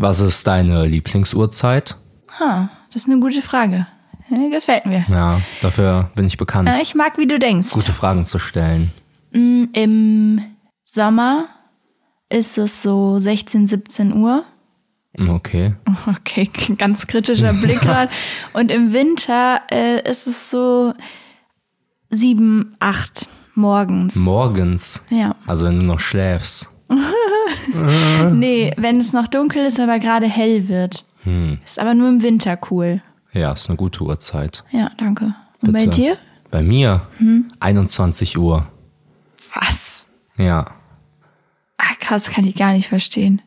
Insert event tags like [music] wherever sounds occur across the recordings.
Was ist deine Lieblingsuhrzeit? Ha, das ist eine gute Frage. Gefällt mir. Ja, dafür bin ich bekannt, Ich mag, wie du denkst. gute Fragen zu stellen. Im Sommer ist es so 16, 17 Uhr. Okay. [laughs] Okay, ganz kritischer Blick [laughs] gerade. Und im Winter äh, ist es so 7, 8 morgens. Morgens. Ja. Also wenn du noch schläfst. [laughs] Nee, wenn es noch dunkel ist, aber gerade hell wird. Hm. Ist aber nur im Winter cool. Ja, ist eine gute Uhrzeit. Ja, danke. Und bei Bitte. dir? Bei mir 21 Uhr. Was? Ja. Ah, krass, kann ich gar nicht verstehen.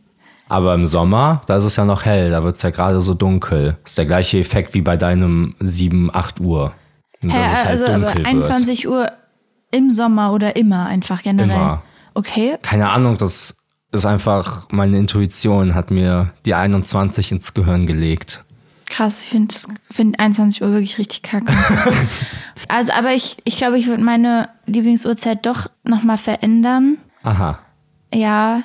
Aber im Sommer, da ist es ja noch hell, da wird es ja gerade so dunkel. Ist der gleiche Effekt wie bei deinem 7, 8 Uhr. Und Hä, dass es halt also aber dunkel wird. 21 Uhr im Sommer oder immer einfach generell? Immer. Okay, Keine Ahnung, das ist einfach, meine Intuition hat mir die 21 ins Gehirn gelegt. krass. Ich finde find 21 Uhr wirklich richtig kacke. [laughs] also, aber ich, ich glaube, ich würde meine Lieblingsuhrzeit doch nochmal verändern. Aha. Ja,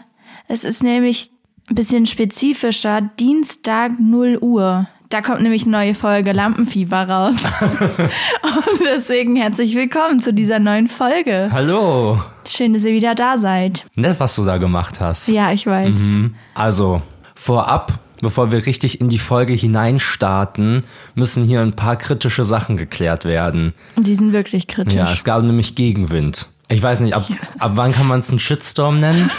es ist nämlich ein bisschen spezifischer. Dienstag 0 Uhr. Da kommt nämlich eine neue Folge Lampenfieber raus. [laughs] Und deswegen herzlich willkommen zu dieser neuen Folge. Hallo. Schön, dass ihr wieder da seid. Nett, was du da gemacht hast. Ja, ich weiß. Mhm. Also, vorab, bevor wir richtig in die Folge hineinstarten, müssen hier ein paar kritische Sachen geklärt werden. Die sind wirklich kritisch. Ja, es gab nämlich Gegenwind. Ich weiß nicht, ab, ab wann kann man es einen Shitstorm nennen?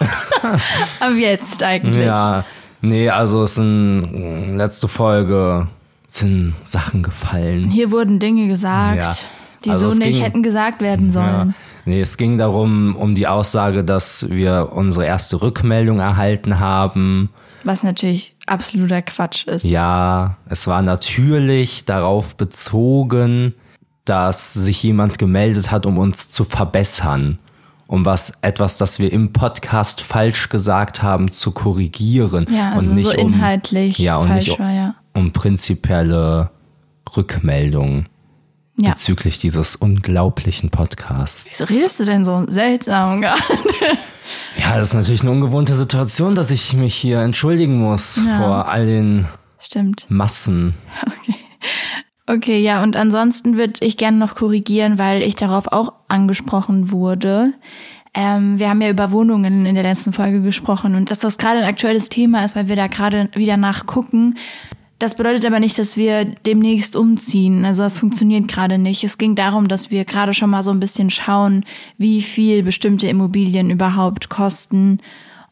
[laughs] Aber jetzt eigentlich. Ja, nee, also es sind letzte Folge sind Sachen gefallen. Hier wurden Dinge gesagt, Ja. die Also so nicht ging- hätten gesagt werden Ja. sollen. Nee, es ging darum, um die Aussage, dass wir unsere erste Rückmeldung erhalten haben. Was natürlich absoluter Quatsch ist. Ja, es war natürlich darauf bezogen, dass sich jemand gemeldet hat, um uns zu verbessern. Um was, etwas, das wir im Podcast falsch gesagt haben, zu korrigieren. Ja, also und nicht so um, inhaltlich ja, und falsch nicht war, ja. um prinzipielle Rückmeldungen Ja. bezüglich dieses unglaublichen Podcasts. Wieso redest du denn so seltsam gerade? [laughs] Ja, das ist natürlich eine ungewohnte Situation, dass ich mich hier entschuldigen muss Ja. vor all den Stimmt. Massen. [laughs] Okay, ja, und ansonsten würde ich gerne noch korrigieren, weil ich darauf auch angesprochen wurde. Ähm, wir haben ja über Wohnungen in der letzten Folge gesprochen und dass das gerade ein aktuelles Thema ist, weil wir da gerade wieder nachgucken. Das bedeutet aber nicht, dass wir demnächst umziehen. Also das funktioniert gerade nicht. Es ging darum, dass wir gerade schon mal so ein bisschen schauen, wie viel bestimmte Immobilien überhaupt kosten.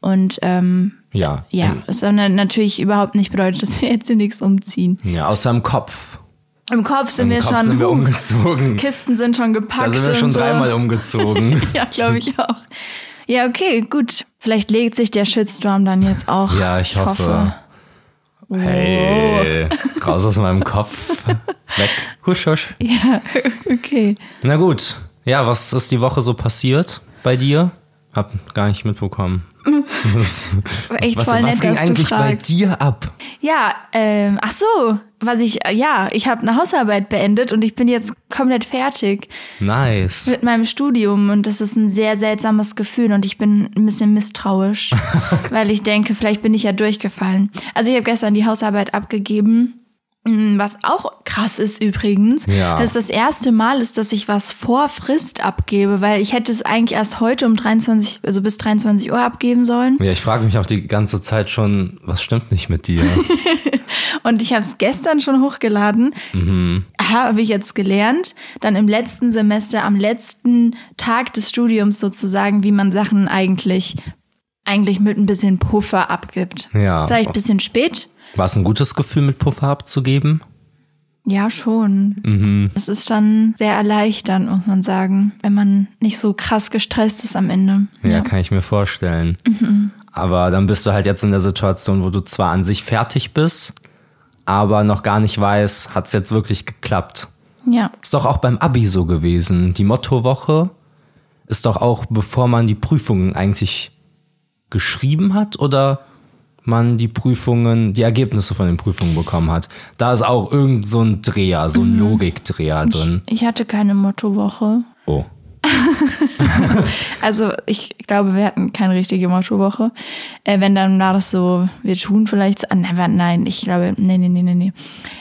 Und ähm, Ja. ja, es dann natürlich überhaupt nicht bedeutet, dass wir jetzt demnächst umziehen. Ja, außer im Kopf. Im Kopf sind Im wir Kopf schon. sind wir umgezogen. Kisten sind schon gepackt. Da sind wir schon so. dreimal umgezogen. [laughs] Ja, glaube ich auch. Ja, okay, gut. Vielleicht legt sich der Shitstorm dann jetzt auch. Ja, ich hoffe. Hey, raus aus meinem Kopf. Weg. Husch, husch. Ja, [laughs] okay. Na gut. Ja, was ist die Woche so passiert bei dir? Hab gar nicht mitbekommen. [laughs] Was, Echt was, nett, was ging eigentlich bei dir ab? Ja, ähm, ach so, was ich, ja, ich habe eine Hausarbeit beendet und ich bin jetzt komplett fertig Nice. mit meinem Studium und das ist ein sehr seltsames Gefühl und ich bin ein bisschen misstrauisch, [laughs] weil ich denke, vielleicht bin ich ja durchgefallen. Also ich habe gestern die Hausarbeit abgegeben. Mm, Was auch krass ist übrigens, Ja. dass das erste Mal ist, dass ich was vor Frist abgebe, weil ich hätte es eigentlich erst heute um 23, also bis 23 Uhr abgeben sollen. Ja, ich frage mich auch die ganze Zeit schon, was stimmt nicht mit dir? [laughs] Und ich habe es gestern schon hochgeladen. Aha, habe ich jetzt gelernt. Dann im letzten Semester, am letzten Tag des Studiums sozusagen, wie man Sachen eigentlich, eigentlich mit ein bisschen Puffer abgibt. Ja. Ist vielleicht ein bisschen spät. War es ein gutes Gefühl, mit Puffer abzugeben? Ja, schon. Mhm. Es ist schon sehr erleichternd, muss man sagen, wenn man nicht so krass gestresst ist am Ende. Ja, kann ich mir vorstellen. Aber dann bist du halt jetzt in der Situation, wo du zwar an sich fertig bist, aber noch gar nicht weißt, hat es jetzt wirklich geklappt. Ja. Ist doch auch beim Abi so gewesen. Die Mottowoche ist doch auch, bevor man die Prüfungen eigentlich geschrieben hat oder man die Prüfungen, die Ergebnisse von den Prüfungen bekommen hat. Da ist auch irgend so ein Dreher, so ein Logikdreher drin. Ich hatte keine Mottowoche. Oh. [laughs] also ich glaube, wir hatten keine richtige Mottowoche. Äh, wenn, dann war das so, wir tun vielleicht, so- nein, nein, ich glaube, nee, nee, nee, nee, nee.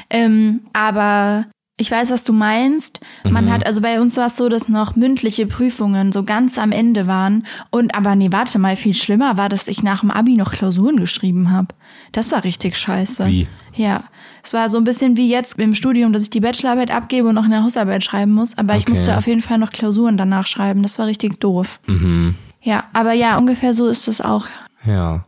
Ähm, aber ich weiß, was du meinst. Man hat, also bei uns war es so, dass noch mündliche Prüfungen so ganz am Ende waren. Und aber nee, warte mal, viel schlimmer war, dass ich nach dem Abi noch Klausuren geschrieben habe. Das war richtig scheiße. Wie? Ja. Es war so ein bisschen wie jetzt im Studium, dass ich die Bachelorarbeit abgebe und noch eine Hausarbeit schreiben muss. Aber ich Okay. musste auf jeden Fall noch Klausuren danach schreiben. Das war richtig doof. Ja, aber ja, ungefähr so ist es auch. Ja.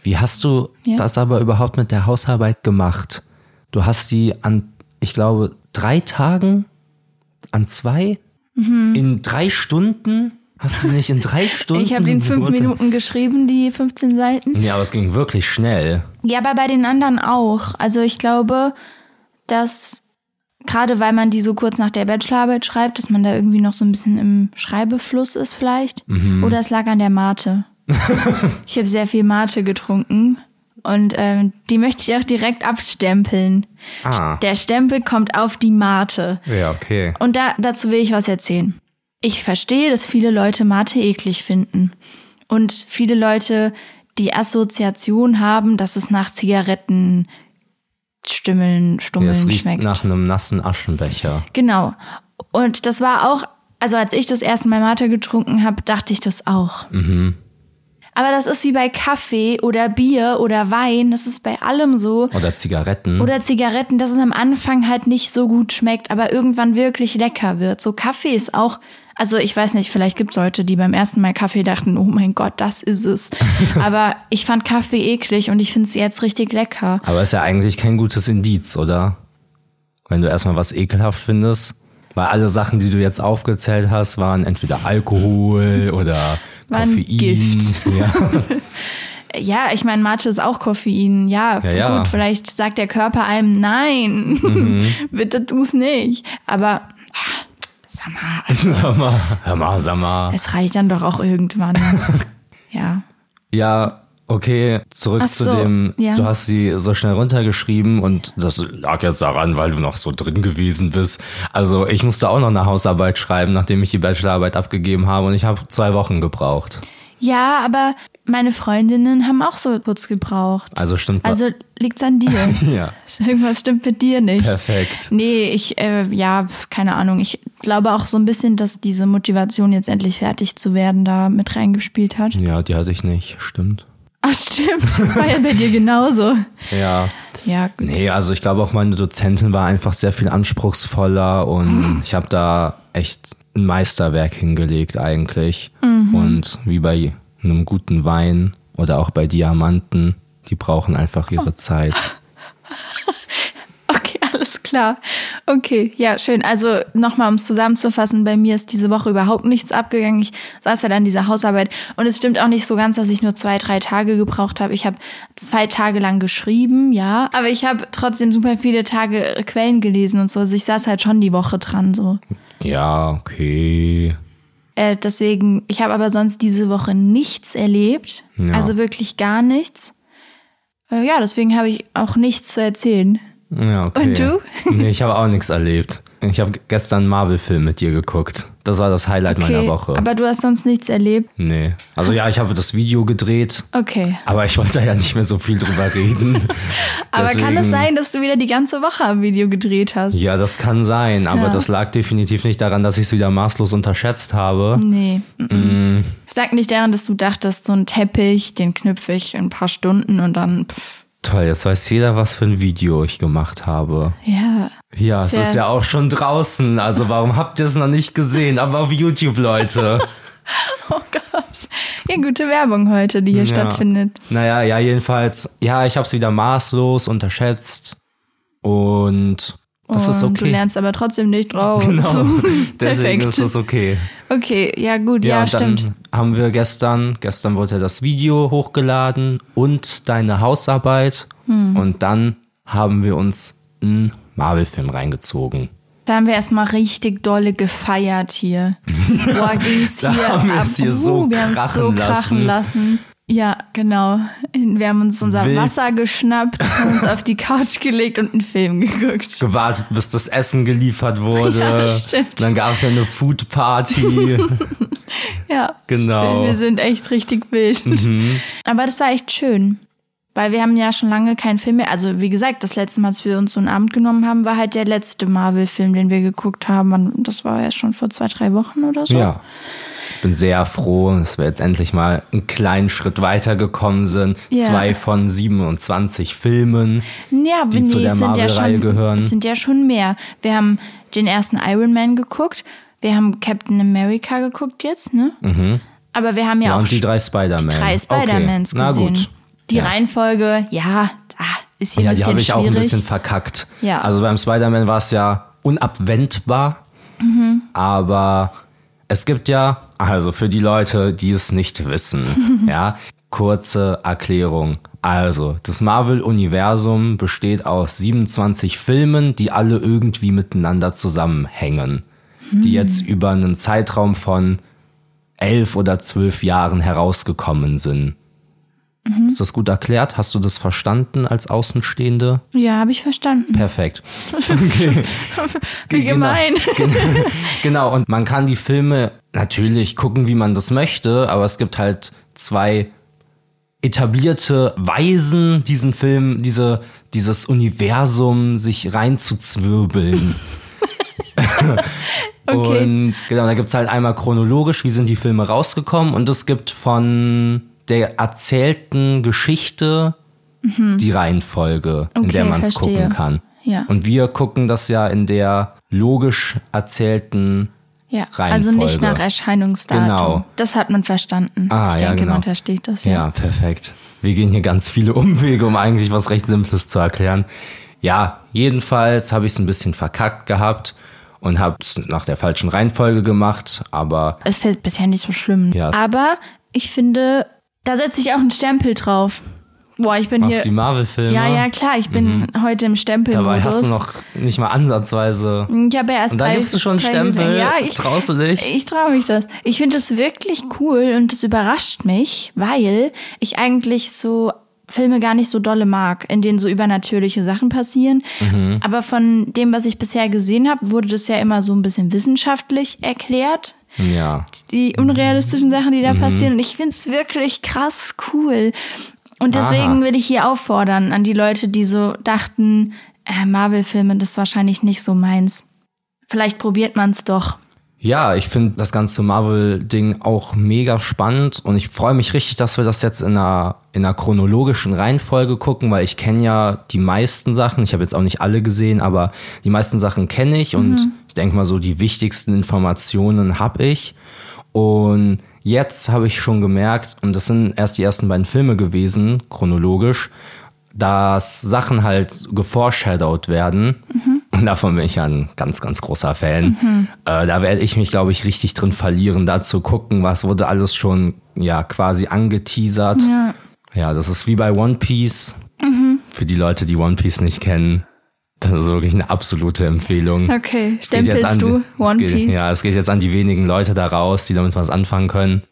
Wie hast du Ja. das aber überhaupt mit der Hausarbeit gemacht? Du hast die an, ich glaube, drei Tagen, an zwei, in drei Stunden? Hast du nicht in drei [laughs] Stunden? Mhm. Ich habe die in fünf? Minuten geschrieben, die 15 Seiten. Ja, aber es ging wirklich schnell. Ja, aber bei den anderen auch. Also ich glaube, dass gerade weil man die so kurz nach der Bachelorarbeit schreibt, dass man da irgendwie noch so ein bisschen im Schreibefluss ist vielleicht. Oder es lag an der Mate. [laughs] ich habe sehr viel Mate getrunken und ähm, die möchte ich auch direkt abstempeln. Ah. Der Stempel kommt auf die Mate. Ja, okay. Und da, dazu will ich was erzählen. Ich verstehe, dass viele Leute Mate eklig finden. Und viele Leute die Assoziation haben, dass es nach Zigaretten Stimmeln, Ja, Stummeln es riecht schmeckt. nach einem nassen Aschenbecher. Genau. Und das war auch, also als ich das erste Mal Mate getrunken habe, dachte ich das auch. Aber das ist wie bei Kaffee oder Bier oder Wein, das ist bei allem so. Oder Zigaretten. Oder Zigaretten, dass es am Anfang halt nicht so gut schmeckt, aber irgendwann wirklich lecker wird. So Kaffee ist auch, also ich weiß nicht, vielleicht gibt es Leute, die beim ersten Mal Kaffee dachten, oh mein Gott, das ist es. [laughs] aber ich fand Kaffee eklig und ich finde es jetzt richtig lecker. Aber ist ja eigentlich kein gutes Indiz, oder? Wenn du erstmal was ekelhaft findest. Weil alle Sachen, die du jetzt aufgezählt hast, waren entweder Alkohol [laughs] oder Waren Koffein. Gift. Ja. [laughs] Ja, ich meine, Mate ist auch Koffein. Ja, Ja, ja. gut, vielleicht sagt der Körper einem nein, [laughs] bitte tu's nicht. Aber sag mal, sag mal, hör mal, sag mal. es reicht dann doch auch irgendwann. ja. Ja, okay, zurück Ach zu so, dem, ja. du hast sie so schnell runtergeschrieben und das lag jetzt daran, weil du noch so drin gewesen bist. Also ich musste auch noch eine Hausarbeit schreiben, nachdem ich die Bachelorarbeit abgegeben habe und ich habe zwei Wochen gebraucht. Ja, aber meine Freundinnen haben auch so kurz gebraucht. Also stimmt. Also liegt's an dir. [laughs] ja, Irgendwas stimmt mit dir nicht. perfekt. Nee, ich, äh, ja, keine Ahnung. Ich glaube auch so ein bisschen, dass diese Motivation, jetzt endlich fertig zu werden, da mit reingespielt hat. Ja, die hatte ich nicht, stimmt. Ach, stimmt. War ja bei dir genauso. Ja. Ja, gut. Nee, also ich glaube auch meine Dozentin war einfach sehr viel anspruchsvoller und ich habe da echt ein Meisterwerk hingelegt eigentlich. Und wie bei einem guten Wein oder auch bei Diamanten, die brauchen einfach ihre Zeit. [laughs] Klar. Okay, ja, schön. Also nochmal, um es zusammenzufassen, bei mir ist diese Woche überhaupt nichts abgegangen. Ich saß ja dann dieser Hausarbeit und es stimmt auch nicht so ganz, dass ich nur zwei, drei Tage gebraucht habe. Ich habe zwei Tage lang geschrieben, ja, aber ich habe trotzdem super viele Tage Quellen gelesen und so. Also ich saß halt schon die Woche dran so. Ja, okay. Äh, deswegen, ich habe aber sonst diese Woche nichts erlebt. Ja. Also wirklich gar nichts. Äh, ja, deswegen habe ich auch nichts zu erzählen. Ja, okay. Und du? [laughs] Nee, ich habe auch nichts erlebt. Ich habe gestern einen Marvel-Film mit dir geguckt. Das war das Highlight meiner Woche. aber du hast sonst nichts erlebt. nee. Also ja, ich habe das Video gedreht, Okay. aber ich wollte ja nicht mehr so viel drüber reden. [laughs] Aber kann es Deswegen- sein, dass du wieder die ganze Woche am Video gedreht hast? Ja, das kann sein, aber Ja. das lag definitiv nicht daran, dass ich es wieder maßlos unterschätzt habe. Nee. Mm. Es lag nicht daran, dass du dachtest, so ein Teppich, den knüpfe ich in ein paar Stunden und dann, pff, Toll, jetzt weiß jeder, was für ein Video ich gemacht habe. ja. Ja, es ist ja auch schon draußen, also warum habt ihr es noch nicht gesehen? Aber auf YouTube, Leute. [laughs] Oh Gott. Ja, gute Werbung heute, die hier Ja. stattfindet. Naja, ja, jedenfalls, ja, ich habe es wieder maßlos unterschätzt und das ist und du okay. lernst aber trotzdem nicht draus. Genau, [laughs] deswegen ist es okay. Okay, ja gut, Ja, ja, und dann stimmt. haben wir gestern, gestern wurde das Video hochgeladen und deine Hausarbeit. Hm. Und dann haben wir uns einen Marvel-Film reingezogen. Da haben wir erstmal richtig dolle gefeiert hier. [laughs] Boah, ging's Da hier haben wir ab. es hier so haben es krachen so krachen lassen. Ja, genau. Wir haben uns unser Wild. Wasser geschnappt, haben uns auf die Couch gelegt und einen Film geguckt. Gewartet, bis das Essen geliefert wurde. Ja, stimmt. Dann gab es ja eine Food-Party. [laughs] Ja. Genau. Wir sind echt richtig wild. Aber das war echt schön. Weil wir haben ja schon lange keinen Film mehr. Also wie gesagt, das letzte Mal, als wir uns so einen Abend genommen haben, war halt der letzte Marvel-Film, den wir geguckt haben. Und Das war ja schon vor zwei, drei Wochen oder so. Ja. Ich bin sehr froh, dass wir jetzt endlich mal einen kleinen Schritt weitergekommen sind. Ja. Zwei von 27 Filmen. Ja, die zu der ja Marvel-Reihe schon, gehören. Es sind ja schon mehr. Wir haben den ersten Iron Man geguckt. Wir haben Captain America geguckt jetzt, ne? Aber wir haben ja, Mhm. Ja, auch und die drei Spider-Man. drei Spider-Mans okay. Na gesehen. gut. Die Ja. Reihenfolge, ja, ist hier Ja, ein die bisschen habe ich auch ein bisschen verkackt. Ja. Also beim Spider-Man war es ja unabwendbar. Mhm. Aber es gibt ja, also für die Leute, die es nicht wissen, [laughs] ja, kurze Erklärung. Also, das Marvel-Universum besteht aus 27 Filmen, die alle irgendwie miteinander zusammenhängen. Die jetzt über einen Zeitraum von elf oder zwölf Jahren herausgekommen sind. Ist das gut erklärt? Hast du das verstanden als Außenstehende? Ja, habe ich verstanden. Perfekt. [laughs] Wie gemein. [laughs] Genau, genau, und man kann die Filme natürlich gucken, wie man das möchte, aber es gibt halt zwei etablierte Weisen, diesen Film, diese, dieses Universum sich reinzuzwirbeln. [laughs] Okay. Und genau, da gibt's halt einmal chronologisch, wie sind die Filme rausgekommen und es gibt von der erzählten Geschichte die Reihenfolge, in Mhm. Okay, der man es gucken kann. Ja. Und wir gucken das ja in der logisch erzählten Ja, also nicht Reihenfolge. nach Erscheinungsdatum. Genau. Das hat man verstanden. Ah, ich ja, denke, genau. man versteht das. Ja. Ja. perfekt. Wir gehen hier ganz viele [laughs] Umwege, um eigentlich was recht Simples zu erklären. Ja, jedenfalls habe ich es ein bisschen verkackt gehabt und habe es nach der falschen Reihenfolge gemacht, aber Ist jetzt bisher nicht so schlimm. Ja. Aber ich finde, da setze ich auch einen Stempel drauf. Boah, ich bin auf hier. die Marvel-Filme, ja, ja, klar, ich bin heute im Stempelmodus. dabei hast du noch nicht mal ansatzweise. Ich habe ja erst Und da gibst du schon einen Stempel. Ja, ich, Traust du dich? Ich traue mich das. Ich finde das wirklich cool und das überrascht mich, weil ich eigentlich so Filme gar nicht so dolle mag, in denen so übernatürliche Sachen passieren. Mhm. Aber von dem, was ich bisher gesehen habe, wurde das ja immer so ein bisschen wissenschaftlich erklärt. Ja. Die unrealistischen Sachen, die da Mhm. passieren. Und ich finde es wirklich krass cool. Und Aha. deswegen will ich hier auffordern an die Leute, die so dachten, äh, Marvel-Filme, das ist wahrscheinlich nicht so meins. Vielleicht probiert man es doch. Ja, ich finde das ganze Marvel-Ding auch mega spannend und ich freue mich richtig, dass wir das jetzt in einer, in einer chronologischen Reihenfolge gucken, weil ich kenne ja die meisten Sachen. Ich habe jetzt auch nicht alle gesehen, aber die meisten Sachen kenne ich und ich denke mal so, die wichtigsten Informationen habe ich. Und jetzt habe ich schon gemerkt, und das sind erst die ersten beiden Filme gewesen, chronologisch, dass Sachen halt geforeshadowed werden. Und davon bin ich ja ein ganz, ganz großer Fan. Äh, da werde ich mich, glaube ich, richtig drin verlieren, da zu gucken, was wurde alles schon ja quasi angeteasert. Ja. Ja, das ist wie bei One Piece. Für die Leute, die One Piece nicht kennen, das ist wirklich eine absolute Empfehlung. Okay, stempelst an, du One geht, Piece? Ja, es geht jetzt an die wenigen Leute da raus, die damit was anfangen können.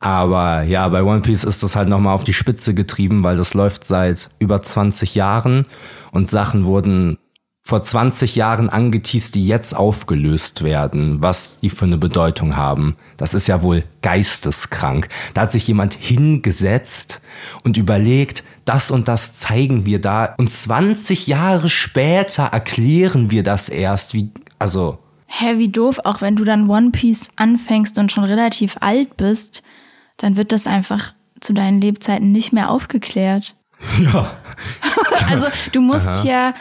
Aber ja, bei One Piece ist das halt nochmal auf die Spitze getrieben, weil das läuft seit über 20 Jahren und Sachen wurden vor 20 Jahren angeteased, die jetzt aufgelöst werden, was die für eine Bedeutung haben. Das ist ja wohl geisteskrank. Da hat sich jemand hingesetzt und überlegt, das und das zeigen wir da und 20 Jahre später erklären wir das erst, wie, also, Hä, wie doof, auch wenn du dann One Piece anfängst und schon relativ alt bist, dann wird das einfach zu deinen Lebzeiten nicht mehr aufgeklärt. [laughs] ja. [laughs] Also du musst ja,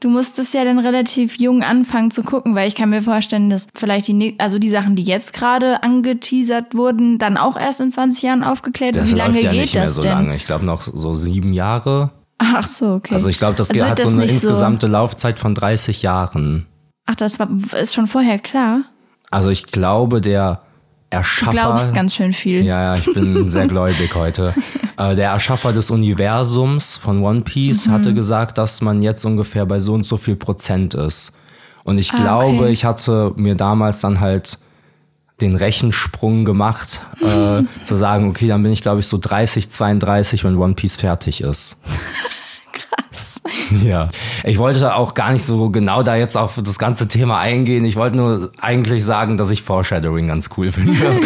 du musst es ja dann relativ jung anfangen zu gucken, weil ich kann mir vorstellen, dass vielleicht die, also die Sachen, die jetzt gerade angeteasert wurden, dann auch erst in 20 Jahren aufgeklärt. Das Und wie lange ja geht nicht mehr das so denn? lange. Ich glaube noch so sieben Jahre. Ach so, okay. Also ich glaube, das Also hat so eine insgesamte Laufzeit von 30 Jahren. Ach, das war, ist schon vorher klar. Also ich glaube, der Du Erschaffer. glaubst ganz schön viel. ja, ja, ich bin sehr gläubig heute. [laughs] Äh, der Erschaffer des Universums von One Piece Mhm. hatte gesagt, dass man jetzt ungefähr bei so und so viel Prozent ist. Und ich Ah, glaube, okay. ich hatte mir damals dann halt den Rechensprung gemacht, äh, [laughs] zu sagen, okay, dann bin ich glaube ich so 30, 32, wenn One Piece fertig ist. [laughs] Krass. Ja. Ich wollte auch gar nicht so genau da jetzt auf das ganze Thema eingehen. Ich wollte nur eigentlich sagen, dass ich Foreshadowing ganz cool finde. [laughs]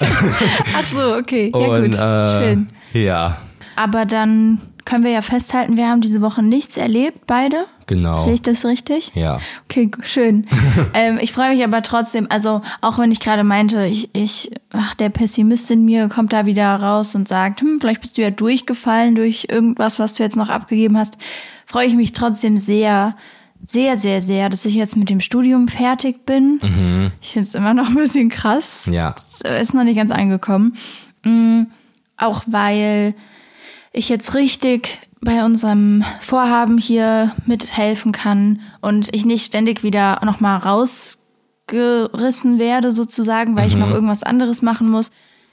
Ach so, okay. Ja, Und, gut. äh, Schön. Ja, Aber dann können wir ja festhalten, wir haben diese Woche nichts erlebt, beide. genau. Sehe ich das richtig? Ja. Okay, schön. [laughs] ähm, ich freue mich aber trotzdem, also auch wenn ich gerade meinte, ich, ich, ach, der Pessimist in mir kommt da wieder raus und sagt, hm, vielleicht bist du ja durchgefallen durch irgendwas, was du jetzt noch abgegeben hast, freue ich mich trotzdem sehr, sehr, sehr, sehr, dass ich jetzt mit dem Studium fertig bin. Ich finde es immer noch ein bisschen krass Ja. ist noch nicht ganz angekommen. Mm, Auch weil ich jetzt richtig bei unserem Vorhaben hier mithelfen kann und ich nicht ständig wieder nochmal rausgerissen werde sozusagen, weil ich noch irgendwas anderes machen muss.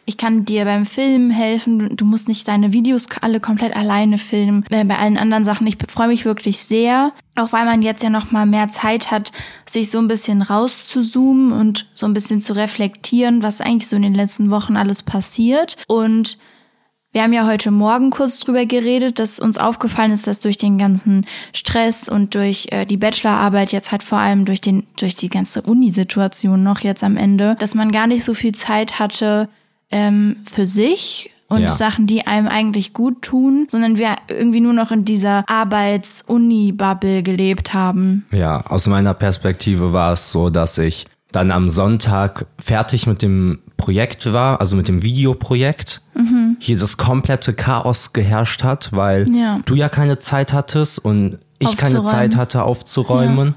Ich kann dir beim Filmen helfen. Du musst nicht deine Videos alle komplett alleine filmen. Bei allen anderen Sachen. Ich freue mich wirklich sehr. Auch weil man jetzt ja noch mal mehr Zeit hat, sich so ein bisschen rauszuzoomen und so ein bisschen zu reflektieren, was eigentlich so in den letzten Wochen alles passiert. Und wir haben ja heute Morgen kurz drüber geredet, dass uns aufgefallen ist, dass durch den ganzen Stress und durch äh, die Bachelorarbeit jetzt halt vor allem durch den durch die ganze Uni-Situation noch jetzt am Ende, dass man gar nicht so viel Zeit hatte ähm, für sich und Ja. Sachen, die einem eigentlich gut tun, sondern wir irgendwie nur noch in dieser Arbeits-Uni-Bubble gelebt haben. Ja, aus meiner Perspektive war es so, dass ich dann am Sonntag fertig mit dem Projekt war, also mit dem Videoprojekt. Hier das komplette Chaos geherrscht hat, weil Ja. du ja keine Zeit hattest und ich keine. Zeit hatte aufzuräumen.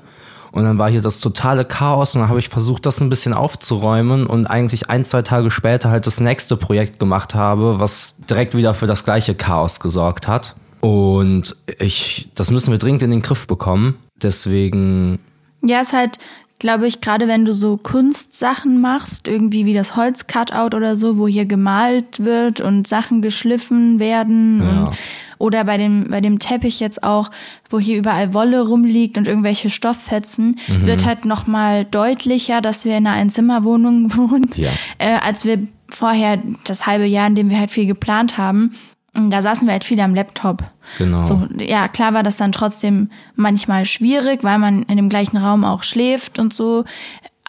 Und dann war hier das totale Chaos und dann habe ich versucht, das ein bisschen aufzuräumen und eigentlich ein, zwei Tage später halt das nächste Projekt gemacht habe, was direkt wieder für das gleiche Chaos gesorgt hat. Und ich, das müssen wir dringend in den Griff bekommen. Deswegen Ja, ist halt, glaube ich, gerade wenn du so Kunstsachen machst, irgendwie wie das Holzcutout oder so, wo hier gemalt wird und Sachen geschliffen werden Ja. und oder bei dem, bei dem Teppich jetzt auch, wo hier überall Wolle rumliegt und irgendwelche Stofffetzen, Mhm. wird halt nochmal deutlicher, dass wir in einer Einzimmerwohnung [laughs] wohnen, Ja. äh, als wir vorher das halbe Jahr, in dem wir halt viel geplant haben. Und Da saßen wir halt viel am Laptop. Genau. So, ja, klar war das dann trotzdem manchmal schwierig, weil man in dem gleichen Raum auch schläft und so.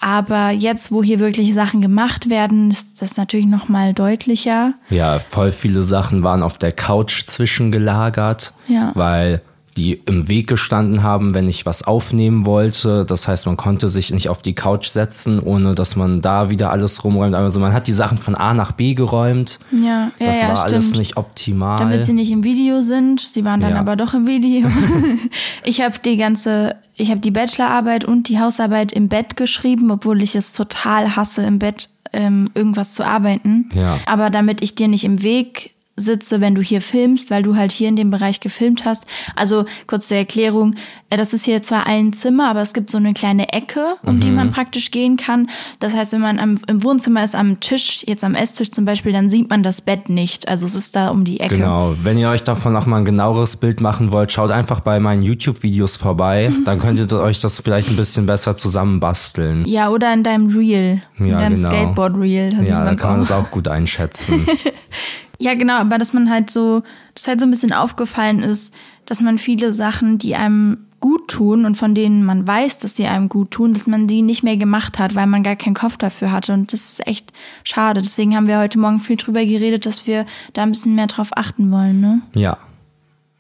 Aber jetzt, wo hier wirklich Sachen gemacht werden, ist das natürlich noch mal deutlicher. Ja, voll viele Sachen waren auf der Couch zwischengelagert, Ja. weil die im Weg gestanden haben, wenn ich was aufnehmen wollte. Das heißt, man konnte sich nicht auf die Couch setzen, ohne dass man da wieder alles rumräumt. Also man hat die Sachen von A nach B geräumt. Ja, ja, Das ja, war stimmt. alles nicht optimal. Damit sie nicht im Video sind. Sie waren dann Ja. aber doch im Video. [laughs] ich habe die ganze, ich habe die Bachelorarbeit und die Hausarbeit im Bett geschrieben, obwohl ich es total hasse, im Bett ähm, irgendwas zu arbeiten. Ja. Aber damit ich dir nicht im Weg sitze, wenn du hier filmst, weil du halt hier in dem Bereich gefilmt hast. Also kurz zur Erklärung, äh, das ist hier zwar ein Zimmer, aber es gibt so eine kleine Ecke, um die Mhm. man praktisch gehen kann. Das heißt, wenn man am, im Wohnzimmer ist, am Tisch, jetzt am Esstisch zum Beispiel, dann sieht man das Bett nicht. Also es ist da um die Ecke. Genau. Wenn ihr euch davon noch mal ein genaueres Bild machen wollt, schaut einfach bei meinen YouTube-Videos vorbei. [laughs] Dann könnt ihr euch das vielleicht ein bisschen besser zusammenbasteln. Ja, oder in deinem Reel, in Ja, deinem genau. Skateboard-Reel. Ja, dann kann man auch. das auch gut einschätzen. [laughs] Ja, genau, aber dass man halt so, dass halt so ein bisschen aufgefallen ist, dass man viele Sachen, die einem gut tun und von denen man weiß, dass die einem gut tun, dass man die nicht mehr gemacht hat, weil man gar keinen Kopf dafür hatte. Und das ist echt schade. Deswegen haben wir heute Morgen viel drüber geredet, dass wir da ein bisschen mehr drauf achten wollen, ne? ja.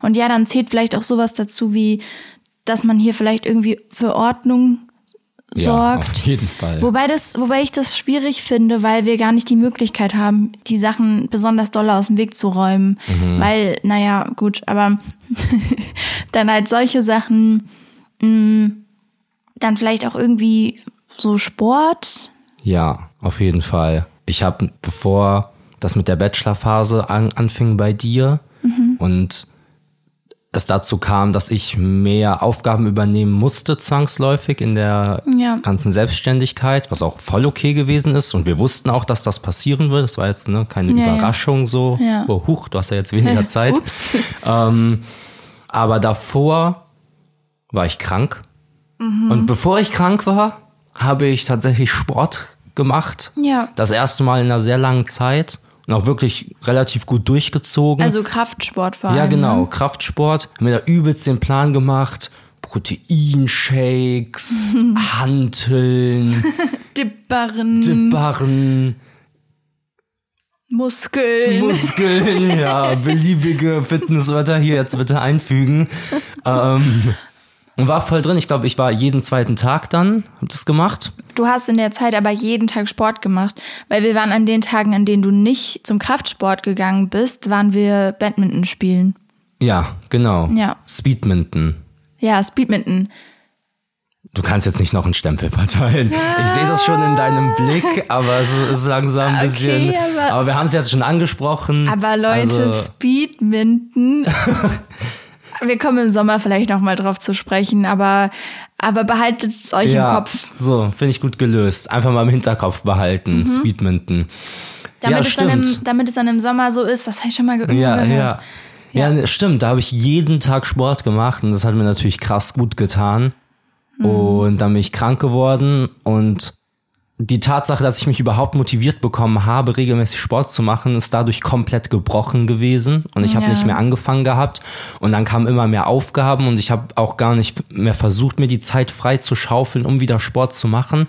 Und ja, dann zählt vielleicht auch sowas dazu wie, dass man hier vielleicht irgendwie für Ordnung Ja, sorgt. auf jeden Fall. Wobei das, wobei ich das schwierig finde, weil wir gar nicht die Möglichkeit haben, die Sachen besonders doll aus dem Weg zu räumen. Weil, naja, gut, aber [laughs] dann halt solche Sachen, mh, dann vielleicht auch irgendwie so Sport. Ja, auf jeden Fall. Ich habe, bevor das mit der Bachelorphase an, anfing bei dir und es dazu kam, dass ich mehr Aufgaben übernehmen musste, zwangsläufig in der Ja. ganzen Selbstständigkeit, was auch voll okay gewesen ist. Und wir wussten auch, dass das passieren wird. Das war jetzt ne, keine Ja. Überraschung so. Ja. Oh, huch, du hast ja jetzt weniger [laughs] Zeit. Ähm, aber davor war ich krank. Mhm. Und bevor ich krank war, habe ich tatsächlich Sport gemacht. Ja. Das erste Mal in einer sehr langen Zeit. Und auch wirklich relativ gut durchgezogen. Also Kraftsport vor allem. ja, genau, Ne? Kraftsport. Haben mir da übelst den Plan gemacht. Proteinshakes, [laughs] Hanteln, [laughs] Dipperen, Dipparen, Muskeln. Muskeln, ja, [laughs] beliebige Fitnesswörter hier jetzt bitte einfügen. Ähm, und war voll drin. Ich glaube, ich war jeden zweiten Tag dann, hab das gemacht. Du hast in der Zeit aber jeden Tag Sport gemacht, weil wir waren an den Tagen, an denen du nicht zum Kraftsport gegangen bist, waren wir Badminton spielen. Ja, genau. Ja. Speedminton. Ja, Speedminton. Du kannst jetzt nicht noch einen Stempel verteilen. Ich sehe das schon in deinem Blick, aber es ist langsam ein bisschen. Okay, aber, aber- wir haben es jetzt schon angesprochen. Aber Leute, Also, Speedminton. [laughs] wir kommen im Sommer vielleicht noch mal drauf zu sprechen, aber, aber behaltet es euch ja, im Kopf. so, finde ich gut gelöst. Einfach mal im Hinterkopf behalten. Speedminton. Damit, ja, es dann im, stimmt. damit es dann im Sommer so ist, das habe ich schon mal ge Ja, gehört. ja. Ja, ne, stimmt. Da habe ich jeden Tag Sport gemacht und das hat mir natürlich krass gut getan. Mhm. Und dann bin ich krank geworden und die Tatsache, dass ich mich überhaupt motiviert bekommen habe, regelmäßig Sport zu machen, ist dadurch komplett gebrochen gewesen und ich habe Ja. nicht mehr angefangen gehabt und dann kamen immer mehr Aufgaben und ich habe auch gar nicht mehr versucht, mir die Zeit frei zu schaufeln, um wieder Sport zu machen.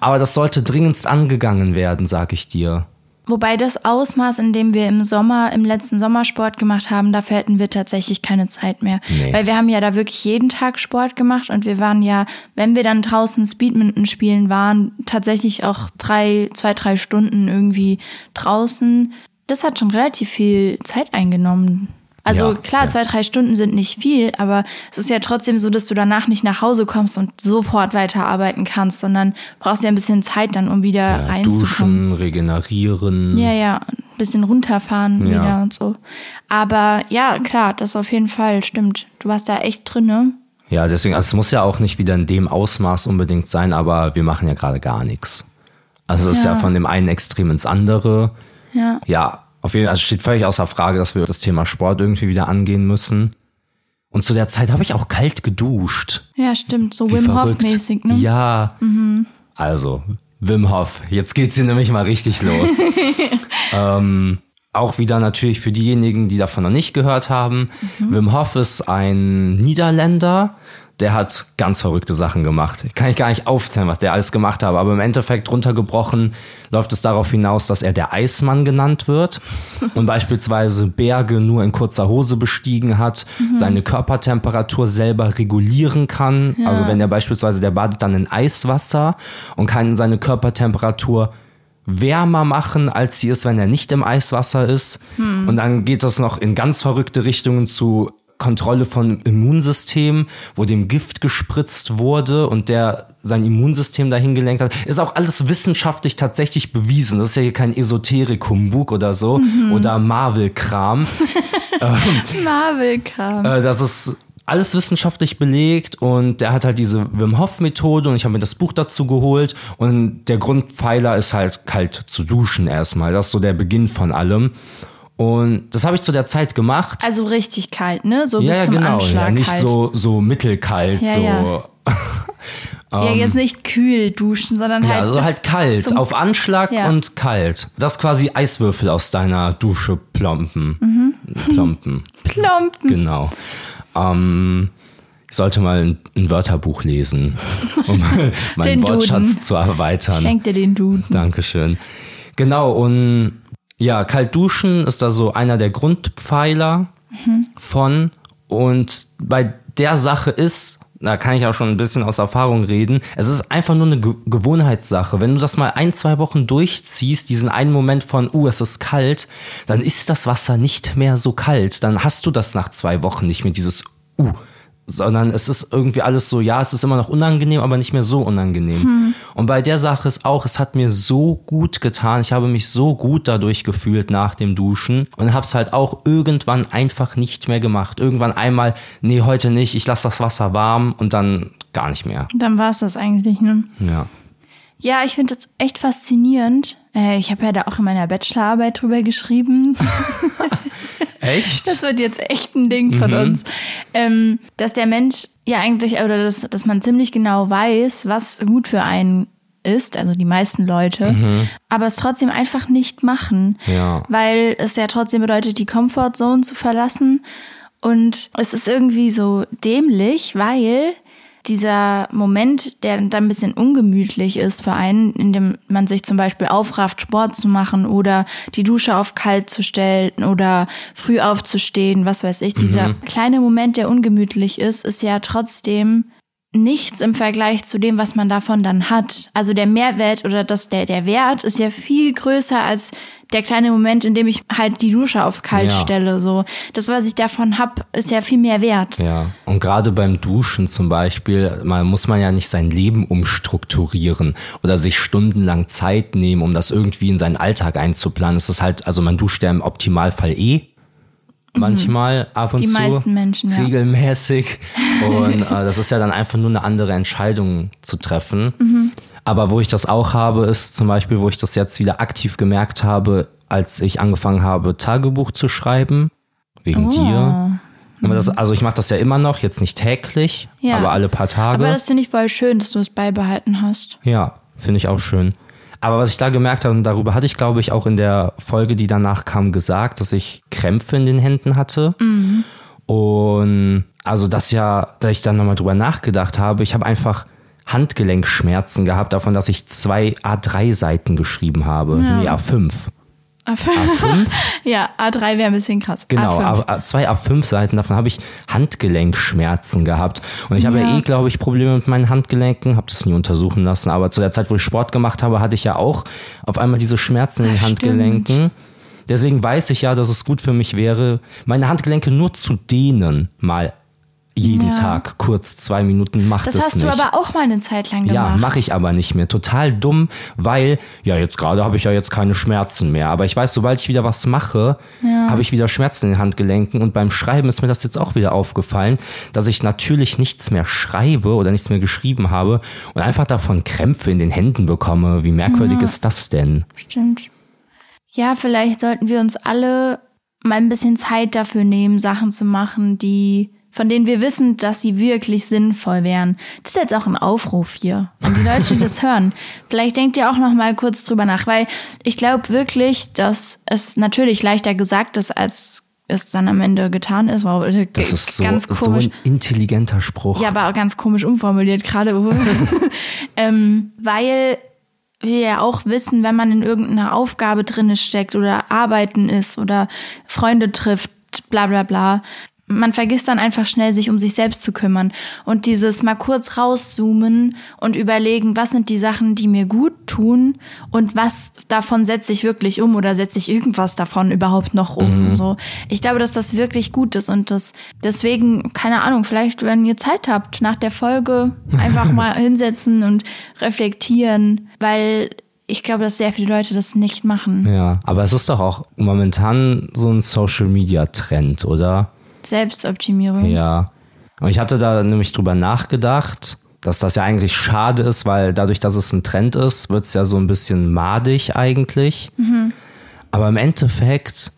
Aber das sollte dringendst angegangen werden, sag ich dir. Wobei das Ausmaß, in dem wir im Sommer, im letzten Sommer Sport gemacht haben, dafür hätten wir tatsächlich keine Zeit mehr. Nee. Weil wir haben ja da wirklich jeden Tag Sport gemacht und wir waren ja, wenn wir dann draußen Speedminton spielen waren, tatsächlich auch drei, zwei, drei Stunden irgendwie draußen. Das hat schon relativ viel Zeit eingenommen. Also Ja, klar, ja. zwei, drei Stunden sind nicht viel, aber es ist ja trotzdem so, dass du danach nicht nach Hause kommst und sofort weiterarbeiten kannst, sondern brauchst ja ein bisschen Zeit dann, um wieder Ja, reinzukommen. duschen, regenerieren. Ja, ja, ein bisschen runterfahren Ja. wieder und so. Aber ja, klar, das auf jeden Fall stimmt. Du warst da echt drin, ne? Ja, deswegen, also es muss ja auch nicht wieder in dem Ausmaß unbedingt sein, aber wir machen ja gerade gar nichts. Also es ist ja Ja. von dem einen Extrem ins andere. Ja. Ja, auf jeden Fall, also steht völlig außer Frage, dass wir das Thema Sport irgendwie wieder angehen müssen. Und zu der Zeit habe ich auch kalt geduscht. Ja, stimmt. So Wie Wim. Hof-mäßig, ne? Ja. Also, Wim Hof. Jetzt geht's hier nämlich mal richtig los. [laughs] ähm, auch wieder natürlich für diejenigen, die davon noch nicht gehört haben. Wim Hof ist ein Niederländer, der hat ganz verrückte Sachen gemacht. Kann ich gar nicht aufzählen, was der alles gemacht hat, aber im Endeffekt runtergebrochen läuft es darauf hinaus, dass er der Eismann genannt wird [laughs] und beispielsweise Berge nur in kurzer Hose bestiegen hat, seine Körpertemperatur selber regulieren kann. Also wenn er beispielsweise, der badet dann in Eiswasser und kann seine Körpertemperatur wärmer machen, als sie ist, wenn er nicht im Eiswasser ist. Und dann geht das noch in ganz verrückte Richtungen zu Kontrolle von Immunsystem, wo dem Gift gespritzt wurde und der sein Immunsystem dahin gelenkt hat. Ist auch alles wissenschaftlich tatsächlich bewiesen. Das ist ja hier kein Esoterik-Humbug oder so oder Marvel-Kram. [laughs] Marvel-Kram. Äh, das ist alles wissenschaftlich belegt und der hat halt diese Wim Hof Methode und ich habe mir das Buch dazu geholt und der Grundpfeiler ist halt kalt zu duschen erstmal. Das ist so der Beginn von allem. Und das habe ich zu der Zeit gemacht. Also richtig kalt, ne? So ja, bis ja, zum genau. Anschlag Ja, nicht kalt. so, so mittelkalt, Ja, so. ja. [laughs] ja, jetzt nicht kühl duschen, sondern Ja, halt. also bis halt kalt, auf Anschlag Ja. und kalt. Das quasi Eiswürfel aus deiner Dusche plompen. Mhm. Plompen. [laughs] Plompen. Genau. Ähm, ich sollte mal ein, ein Wörterbuch lesen, [laughs] um meinen Den Duden. Wortschatz zu erweitern. Schenk dir den Duden. Dankeschön. Genau, und ja, kalt duschen ist da so einer der Grundpfeiler von. Und bei der Sache ist, da kann ich auch schon ein bisschen aus Erfahrung reden, es ist einfach nur eine Ge Gewohnheitssache. Wenn du das mal ein, zwei Wochen durchziehst, diesen einen Moment von, uh, es ist kalt, dann ist das Wasser nicht mehr so kalt. Dann hast du das nach zwei Wochen nicht mehr, dieses, uh, sondern es ist irgendwie alles so, ja, es ist immer noch unangenehm, aber nicht mehr so unangenehm. Und bei der Sache ist auch, es hat mir so gut getan, ich habe mich so gut dadurch gefühlt nach dem Duschen und habe es halt auch irgendwann einfach nicht mehr gemacht. Irgendwann einmal, nee, heute nicht, ich lasse das Wasser warm und dann gar nicht mehr. Dann war es das eigentlich, ne? Ja. Ja, ich finde das echt faszinierend. Äh, ich habe ja da auch in meiner Bachelorarbeit drüber geschrieben. [laughs] [laughs] Echt? Das wird jetzt echt ein Ding von uns. Ähm, dass der Mensch ja eigentlich, oder dass, dass man ziemlich genau weiß, was gut für einen ist, also die meisten Leute, Mhm. aber es trotzdem einfach nicht machen, Ja. weil es ja trotzdem bedeutet, die Comfortzone zu verlassen. Und es ist irgendwie so dämlich, weil dieser Moment, der dann ein bisschen ungemütlich ist für einen, in dem man sich zum Beispiel aufrafft, Sport zu machen oder die Dusche auf kalt zu stellen oder früh aufzustehen, was weiß ich, dieser kleine Moment, der ungemütlich ist, ist ja trotzdem nichts im Vergleich zu dem, was man davon dann hat. Also der Mehrwert oder das, der, der Wert ist ja viel größer als der kleine Moment, in dem ich halt die Dusche auf kalt Ja. stelle. So, das, was ich davon hab, ist ja viel mehr wert. Ja, und gerade beim Duschen zum Beispiel, man muss man ja nicht sein Leben umstrukturieren oder sich stundenlang Zeit nehmen, um das irgendwie in seinen Alltag einzuplanen. Es ist halt, also man duscht ja im Optimalfall eh manchmal ab und Die zu. meisten Menschen, ja. Regelmäßig. [laughs] Und äh, das ist ja dann einfach nur eine andere Entscheidung zu treffen. Mhm. Aber wo ich das auch habe, ist zum Beispiel, wo ich das jetzt wieder aktiv gemerkt habe, als ich angefangen habe, Tagebuch zu schreiben. Wegen Oh. dir. Das, also ich mache das ja immer noch, jetzt nicht täglich, Ja. aber alle paar Tage. Aber das finde ich voll schön, dass du es beibehalten hast. ja, finde ich auch schön. Aber was ich da gemerkt habe, und darüber hatte ich, glaube ich, auch in der Folge, die danach kam, gesagt, dass ich Krämpfe in den Händen hatte. Und also das ja, da ich dann nochmal drüber nachgedacht habe, ich habe einfach Handgelenkschmerzen gehabt davon, dass ich zwei A3-Seiten geschrieben habe. Nee, A5. A5? [laughs] ja, A3 wäre ein bisschen krass. Genau, A5. A, A, zwei A5-Seiten, davon habe ich Handgelenkschmerzen gehabt. Und ich habe ja Ja. eh, glaube ich, Probleme mit meinen Handgelenken, habe das nie untersuchen lassen. Aber zu der Zeit, wo ich Sport gemacht habe, hatte ich ja auch auf einmal diese Schmerzen in den Handgelenken. Deswegen weiß ich ja, dass es gut für mich wäre, meine Handgelenke nur zu dehnen, mal jeden Ja. Tag, kurz zwei Minuten, macht das es hast nicht. du aber auch mal eine Zeit lang gemacht. Ja, mache ich aber nicht mehr. Total dumm, weil, ja, jetzt gerade habe ich ja jetzt keine Schmerzen mehr. Aber ich weiß, sobald ich wieder was mache, habe ich wieder Schmerzen in den Handgelenken. Und beim Schreiben ist mir das jetzt auch wieder aufgefallen, dass ich natürlich nichts mehr schreibe oder nichts mehr geschrieben habe und einfach davon Krämpfe in den Händen bekomme. Wie merkwürdig ist das denn? Stimmt. Ja, vielleicht sollten wir uns alle mal ein bisschen Zeit dafür nehmen, Sachen zu machen, die von denen wir wissen, dass sie wirklich sinnvoll wären. Das ist jetzt auch ein Aufruf hier, an die Leute, die [laughs] das hören. Vielleicht denkt ihr auch noch mal kurz drüber nach, weil ich glaube wirklich, dass es natürlich leichter gesagt ist, als es dann am Ende getan ist. Wow, Das ist so, ganz so komisch. ein intelligenter Spruch. Ja, aber auch ganz komisch umformuliert gerade. [laughs] ähm, weil wir ja auch wissen, wenn man in irgendeiner Aufgabe drinne steckt oder arbeiten ist oder Freunde trifft, bla bla bla. Man vergisst dann einfach schnell, sich um sich selbst zu kümmern. Und dieses mal kurz rauszoomen und überlegen, was sind die Sachen, die mir gut tun und was davon setze ich wirklich um oder setze ich irgendwas davon überhaupt noch um. So. Ich glaube, dass das wirklich gut ist und das deswegen, keine Ahnung, vielleicht, wenn ihr Zeit habt, nach der Folge [laughs] einfach mal hinsetzen und reflektieren, weil ich glaube, dass sehr viele Leute das nicht machen. Ja, aber es ist doch auch momentan so ein Social Media Trend, oder? Selbstoptimierung. Ja. Und ich hatte da nämlich drüber nachgedacht, dass das ja eigentlich schade ist, weil dadurch, dass es ein Trend ist, wird es ja so ein bisschen madig eigentlich. Aber im Endeffekt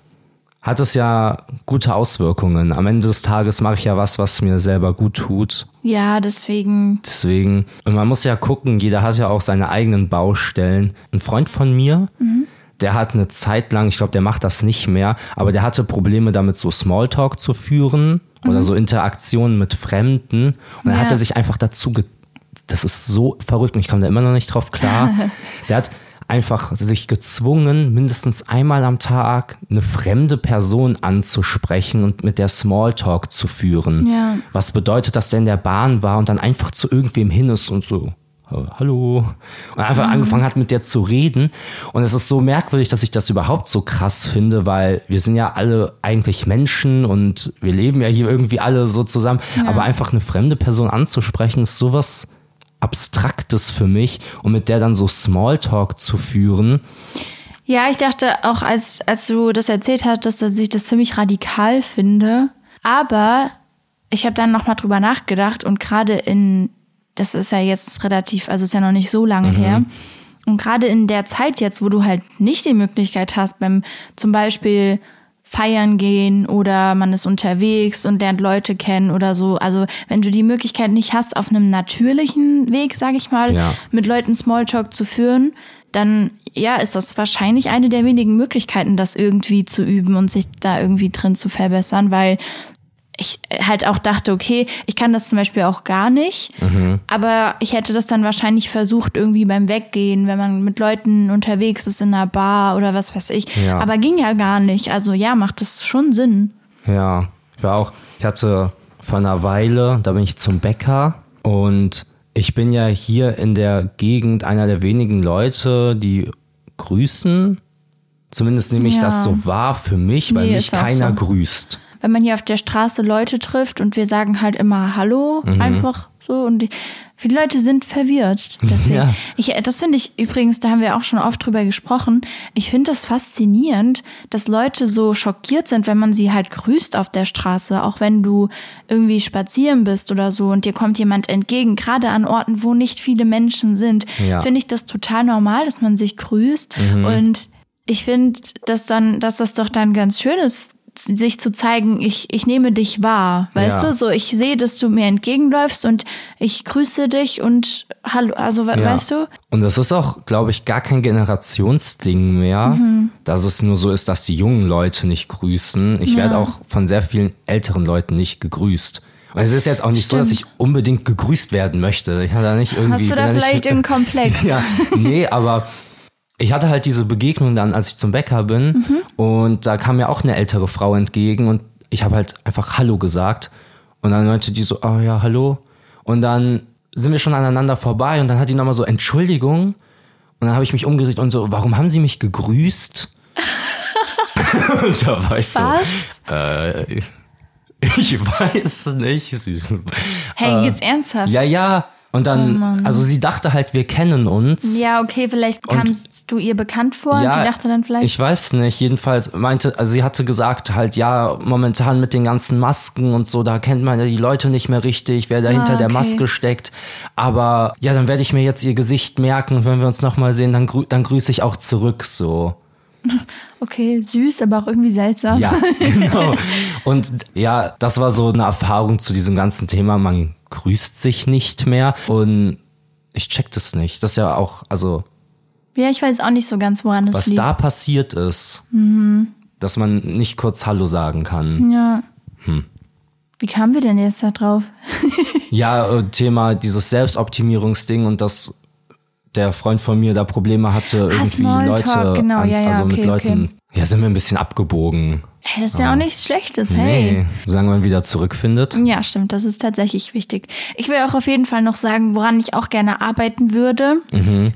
hat es ja gute Auswirkungen. Am Ende des Tages mache ich ja was, was mir selber gut tut. Ja, deswegen. Deswegen, und man muss ja gucken, jeder hat ja auch seine eigenen Baustellen. Ein Freund von mir, der hat eine Zeit lang, ich glaube, der macht das nicht mehr, aber der hatte Probleme damit, so Smalltalk zu führen oder so Interaktionen mit Fremden. Und dann Ja. hat er sich einfach dazu, ge das ist so verrückt und ich komme da immer noch nicht drauf klar. [laughs] der hat einfach sich gezwungen, mindestens einmal am Tag eine fremde Person anzusprechen und mit der Smalltalk zu führen. Ja. Was bedeutet, dass der in der Bahn war und dann einfach zu irgendwem hin ist und so, hallo. Und einfach angefangen hat, mit der zu reden. Und es ist so merkwürdig, dass ich das überhaupt so krass finde, weil wir sind ja alle eigentlich Menschen und wir leben ja hier irgendwie alle so zusammen. Aber einfach eine fremde Person anzusprechen, ist sowas Abstraktes für mich und mit der dann so Smalltalk zu führen. Ja, ich dachte auch, als, als du das erzählt hattest, dass ich das ziemlich radikal finde. Aber ich habe dann nochmal drüber nachgedacht und gerade in, das ist ja jetzt relativ, also ist ja noch nicht so lange her. Und gerade in der Zeit jetzt, wo du halt nicht die Möglichkeit hast, beim zum Beispiel feiern gehen oder man ist unterwegs und lernt Leute kennen oder so. Also wenn du die Möglichkeit nicht hast, auf einem natürlichen Weg, sag ich mal, Ja. mit Leuten Smalltalk zu führen, dann ja, ist das wahrscheinlich eine der wenigen Möglichkeiten, das irgendwie zu üben und sich da irgendwie drin zu verbessern, weil ich halt auch dachte, okay, ich kann das zum Beispiel auch gar nicht, aber ich hätte das dann wahrscheinlich versucht, irgendwie beim Weggehen, wenn man mit Leuten unterwegs ist in einer Bar oder was weiß ich. Ja. Aber ging ja gar nicht. Also ja, macht das schon Sinn. Ja, ich war auch, ich hatte vor einer Weile, da bin ich zum Bäcker und ich bin ja hier in der Gegend einer der wenigen Leute, die grüßen. Zumindest nehme ich Ja. das so wahr für mich, weil Nee, mich keiner so. grüßt. Wenn man hier auf der Straße Leute trifft und wir sagen halt immer Hallo, Mhm. einfach so und die, viele Leute sind verwirrt. [laughs] Deswegen, Ja. ich, das finde ich übrigens, da haben wir auch schon oft drüber gesprochen. Ich finde das faszinierend, dass Leute so schockiert sind, wenn man sie halt grüßt auf der Straße, auch wenn du irgendwie spazieren bist oder so und dir kommt jemand entgegen, gerade an Orten, wo nicht viele Menschen sind, Ja. finde ich das total normal, dass man sich grüßt und ich finde, dass dann, dass das doch dann ganz schön ist, sich zu zeigen, ich, ich nehme dich wahr, weißt Ja. du? So, ich sehe, dass du mir entgegenläufst und ich grüße dich und hallo, also we- Ja. weißt du? Und das ist auch, glaube ich, gar kein Generationsding mehr, Mhm. dass es nur so ist, dass die jungen Leute nicht grüßen. Ich werde auch von sehr vielen älteren Leuten nicht gegrüßt. Und es ist jetzt auch nicht so, dass ich Stimmt. unbedingt gegrüßt werden möchte. Ich habe da nicht irgendwie. Hast du da vielleicht irgendeinen [laughs] Komplex? ja, nee, aber ich hatte halt diese Begegnung dann, als ich zum Bäcker bin und da kam mir auch eine ältere Frau entgegen und ich habe halt einfach Hallo gesagt und dann meinte die so, oh ja, hallo und dann sind wir schon aneinander vorbei und dann hat die nochmal so Entschuldigung und dann habe ich mich umgedreht und so, warum haben sie mich gegrüßt? [laughs] und da war ich so, Was? äh, [laughs] ich weiß nicht. Sie so, Hey, geht's ernsthaft? ja, ja. Und dann, also sie dachte halt, wir kennen uns. Ja, okay, vielleicht kamst du ihr bekannt vor und sie dachte dann vielleicht. Ich weiß nicht, jedenfalls meinte, also sie hatte gesagt halt, ja, momentan mit den ganzen Masken und so, da kennt man ja die Leute nicht mehr richtig, wer da hinter der Ah, okay. Maske steckt. Aber ja, dann werde ich mir jetzt ihr Gesicht merken und wenn wir uns nochmal sehen, dann, grü dann grüße ich auch zurück so. [laughs] okay, süß, aber auch irgendwie seltsam. Ja, [laughs] genau. Und ja, das war so eine Erfahrung zu diesem ganzen Thema. Man grüßt sich nicht mehr und ich check das nicht. Das ist ja auch, also Ja, ich weiß auch nicht so ganz, woran das was liegt. da passiert ist, dass man nicht kurz Hallo sagen kann. Ja. Hm. Wie kamen wir denn jetzt da drauf? [laughs] Ja, äh, Thema dieses Selbstoptimierungsding und dass der Freund von mir da Probleme hatte, irgendwie Smalltalk, Leute, genau, ans, ja, ja, also mit okay, Leuten, ja, sind wir ein bisschen abgebogen. Hey, das ist ja auch nichts Schlechtes, hey. Nee, solange man wieder zurückfindet. Ja, stimmt, das ist tatsächlich wichtig. Ich will auch auf jeden Fall noch sagen, woran ich auch gerne arbeiten würde